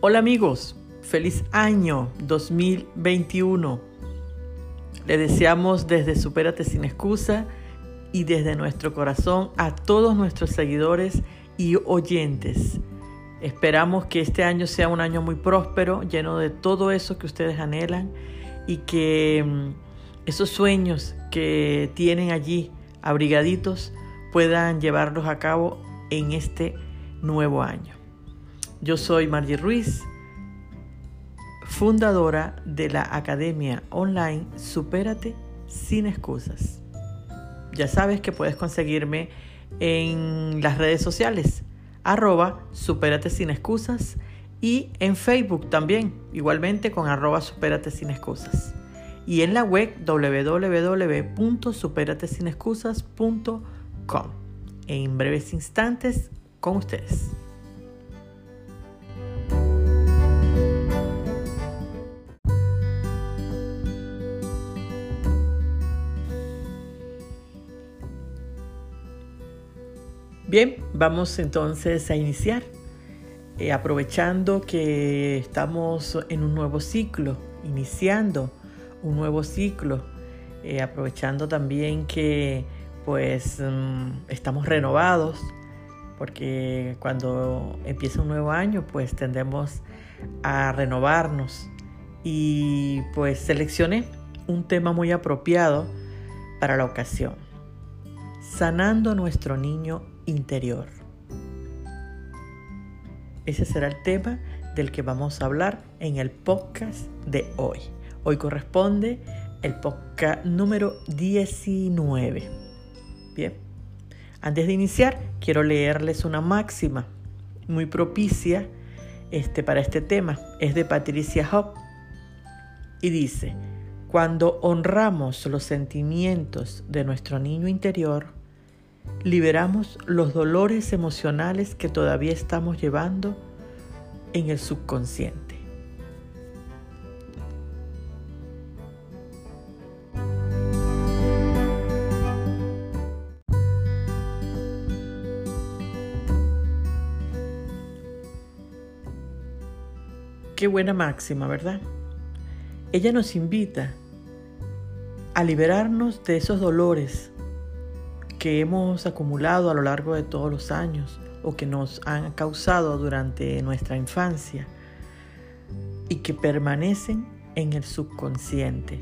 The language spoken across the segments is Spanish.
Hola amigos, feliz año 2021. Le deseamos desde Supérate sin excusa y desde nuestro corazón a todos nuestros seguidores y oyentes. Esperamos que este año sea un año muy próspero, lleno de todo eso que ustedes anhelan y que mm, esos sueños que tienen allí abrigaditos puedan llevarlos a cabo en este nuevo año. Yo soy Margie Ruiz, fundadora de la academia online Supérate sin excusas. Ya sabes que puedes conseguirme en las redes sociales, arroba Supérate sin excusas y en Facebook también, igualmente con arroba Supérate sin excusas. Y en la web www.superatesinescusas.com. En breves instantes con ustedes. Vamos entonces a iniciar, eh, aprovechando que estamos en un nuevo ciclo, iniciando un nuevo ciclo, eh, aprovechando también que pues mm, estamos renovados, porque cuando empieza un nuevo año pues tendemos a renovarnos. Y pues seleccioné un tema muy apropiado para la ocasión, sanando nuestro niño interior. Ese será el tema del que vamos a hablar en el podcast de hoy. Hoy corresponde el podcast número 19. Bien, antes de iniciar, quiero leerles una máxima muy propicia este, para este tema. Es de Patricia Hopp y dice, cuando honramos los sentimientos de nuestro niño interior, liberamos los dolores emocionales que todavía estamos llevando en el subconsciente. Qué buena máxima, ¿verdad? Ella nos invita a liberarnos de esos dolores que hemos acumulado a lo largo de todos los años o que nos han causado durante nuestra infancia y que permanecen en el subconsciente,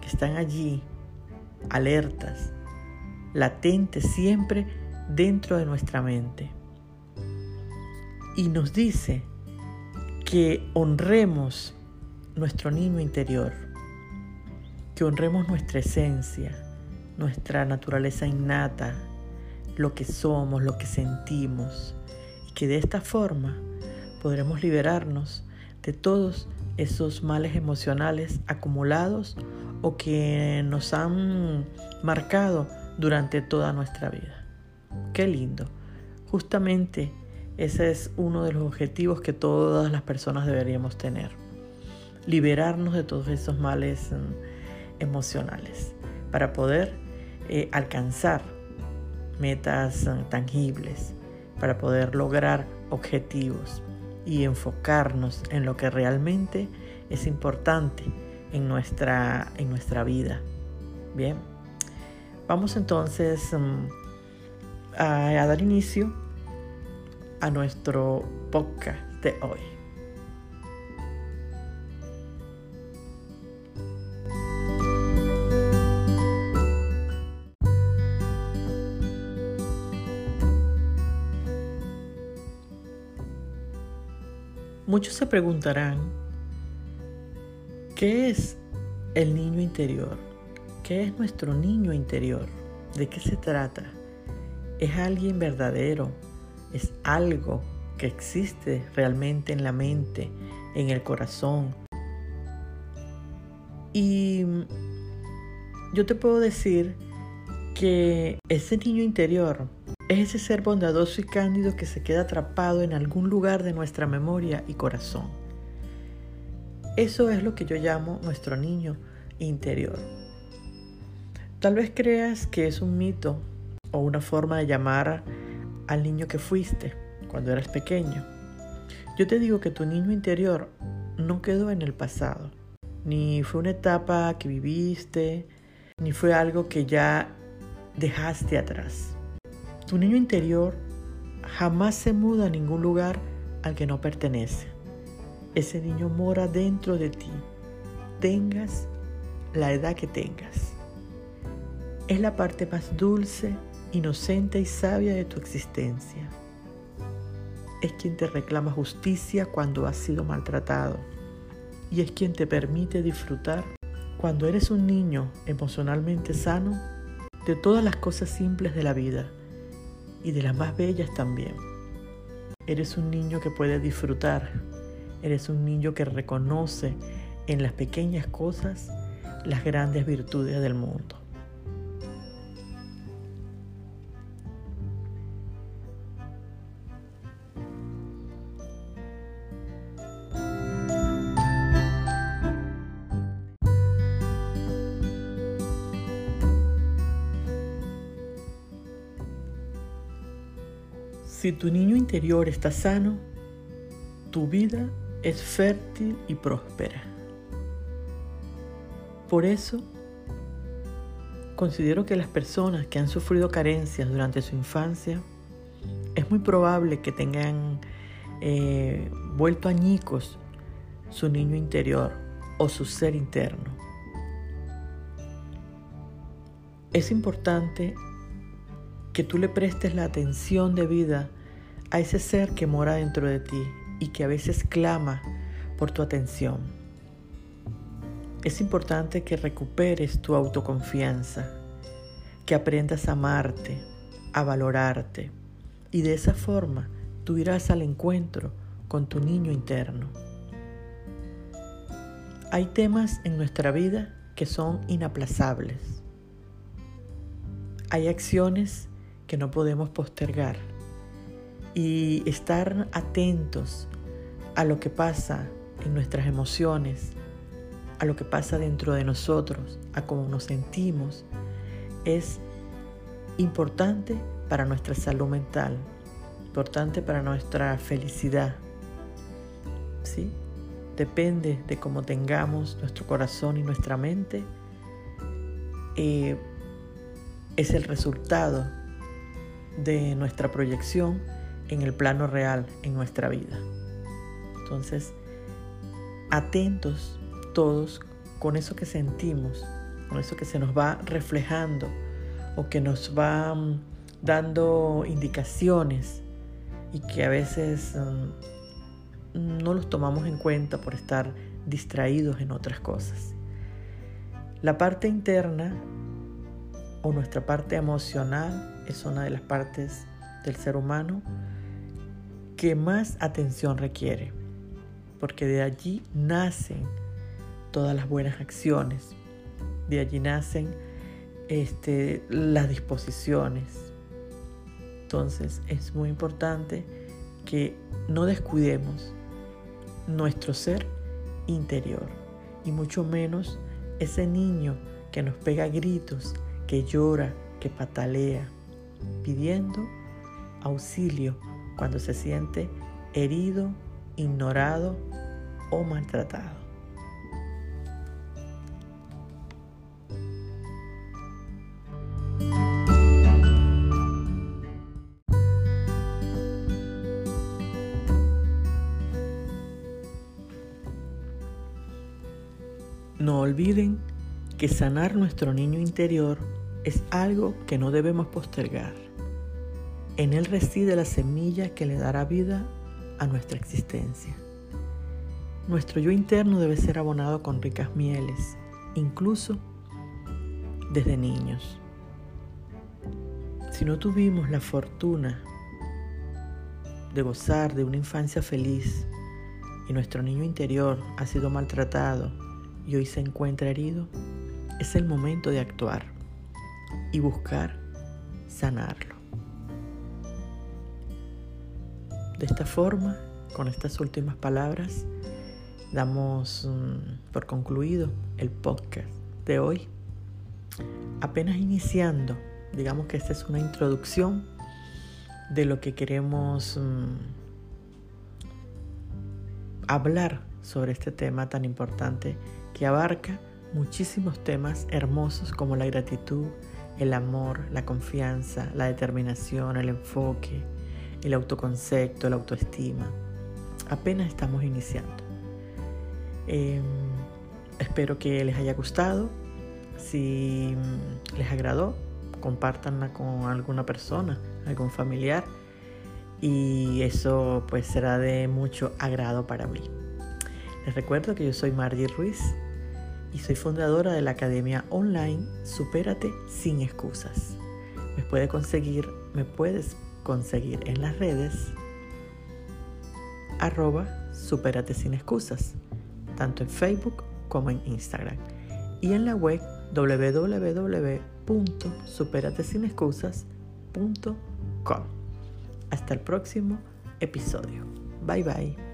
que están allí alertas, latentes siempre dentro de nuestra mente. Y nos dice que honremos nuestro niño interior, que honremos nuestra esencia, nuestra naturaleza innata, lo que somos, lo que sentimos, y que de esta forma podremos liberarnos de todos esos males emocionales acumulados o que nos han marcado durante toda nuestra vida. Qué lindo. Justamente ese es uno de los objetivos que todas las personas deberíamos tener. Liberarnos de todos esos males mm, emocionales para poder eh, alcanzar metas eh, tangibles, para poder lograr objetivos y enfocarnos en lo que realmente es importante en nuestra, en nuestra vida. Bien, vamos entonces mm, a dar inicio a nuestro podcast de hoy. Muchos se preguntarán, ¿qué es el niño interior? ¿Qué es nuestro niño interior? ¿De qué se trata? ¿Es alguien verdadero? ¿Es algo que existe realmente en la mente, en el corazón? Y yo te puedo decir que ese niño interior es ese ser bondadoso y cándido que se queda atrapado en algún lugar de nuestra memoria y corazón. Eso es lo que yo llamo nuestro niño interior. Tal vez creas que es un mito o una forma de llamar al niño que fuiste cuando eras pequeño. Yo te digo que tu niño interior no quedó en el pasado, ni fue una etapa que viviste, ni fue algo que ya dejaste atrás. Tu niño interior jamás se muda a ningún lugar al que no pertenece. Ese niño mora dentro de ti, tengas la edad que tengas. Es la parte más dulce, inocente y sabia de tu existencia. Es quien te reclama justicia cuando has sido maltratado y es quien te permite disfrutar cuando eres un niño emocionalmente sano de todas las cosas simples de la vida y de las más bellas también. Eres un niño que puede disfrutar, eres un niño que reconoce en las pequeñas cosas las grandes virtudes del mundo. Si tu niño interior está sano, tu vida es fértil y próspera. Por eso, considero que las personas que han sufrido carencias durante su infancia, es muy probable que tengan eh, vuelto añicos su niño interior o su ser interno. Es importante que tú le prestes la atención de vida a ese ser que mora dentro de ti y que a veces clama por tu atención. Es importante que recuperes tu autoconfianza, que aprendas a amarte, a valorarte y de esa forma tú irás al encuentro con tu niño interno. Hay temas en nuestra vida que son inaplazables. Hay acciones que no podemos postergar y estar atentos a lo que pasa en nuestras emociones, a lo que pasa dentro de nosotros, a cómo nos sentimos, es importante para nuestra salud mental, importante para nuestra felicidad. ¿Sí? Depende de cómo tengamos nuestro corazón y nuestra mente, eh, es el resultado de nuestra proyección en el plano real, en nuestra vida. Entonces, atentos todos con eso que sentimos, con eso que se nos va reflejando o que nos va mm, dando indicaciones y que a veces mm, no los tomamos en cuenta por estar distraídos en otras cosas. La parte interna o nuestra parte emocional es una de las partes del ser humano que más atención requiere, porque de allí nacen todas las buenas acciones, de allí nacen este, las disposiciones. Entonces es muy importante que no descuidemos nuestro ser interior y mucho menos ese niño que nos pega gritos, que llora, que patalea, pidiendo auxilio cuando se siente herido, ignorado o maltratado. No olviden que sanar nuestro niño interior es algo que no debemos postergar. En Él reside la semilla que le dará vida a nuestra existencia. Nuestro yo interno debe ser abonado con ricas mieles, incluso desde niños. Si no tuvimos la fortuna de gozar de una infancia feliz y nuestro niño interior ha sido maltratado y hoy se encuentra herido, es el momento de actuar y buscar sanarlo. De esta forma, con estas últimas palabras, damos mm, por concluido el podcast de hoy. Apenas iniciando, digamos que esta es una introducción de lo que queremos mm, hablar sobre este tema tan importante que abarca muchísimos temas hermosos como la gratitud, el amor, la confianza, la determinación, el enfoque, el autoconcepto, la autoestima. Apenas estamos iniciando. Em, espero que les haya gustado. Si les agradó, compártanla con alguna persona, algún familiar. Y eso pues será de mucho agrado para mí. Les recuerdo que yo soy Margie Ruiz y soy fundadora de la academia online Supérate sin excusas. Me puedes conseguir, me puedes conseguir en las redes arroba Supérate sin excusas, tanto en Facebook como en Instagram y en la web www.superatesinescusas.com. Hasta el próximo episodio. Bye bye.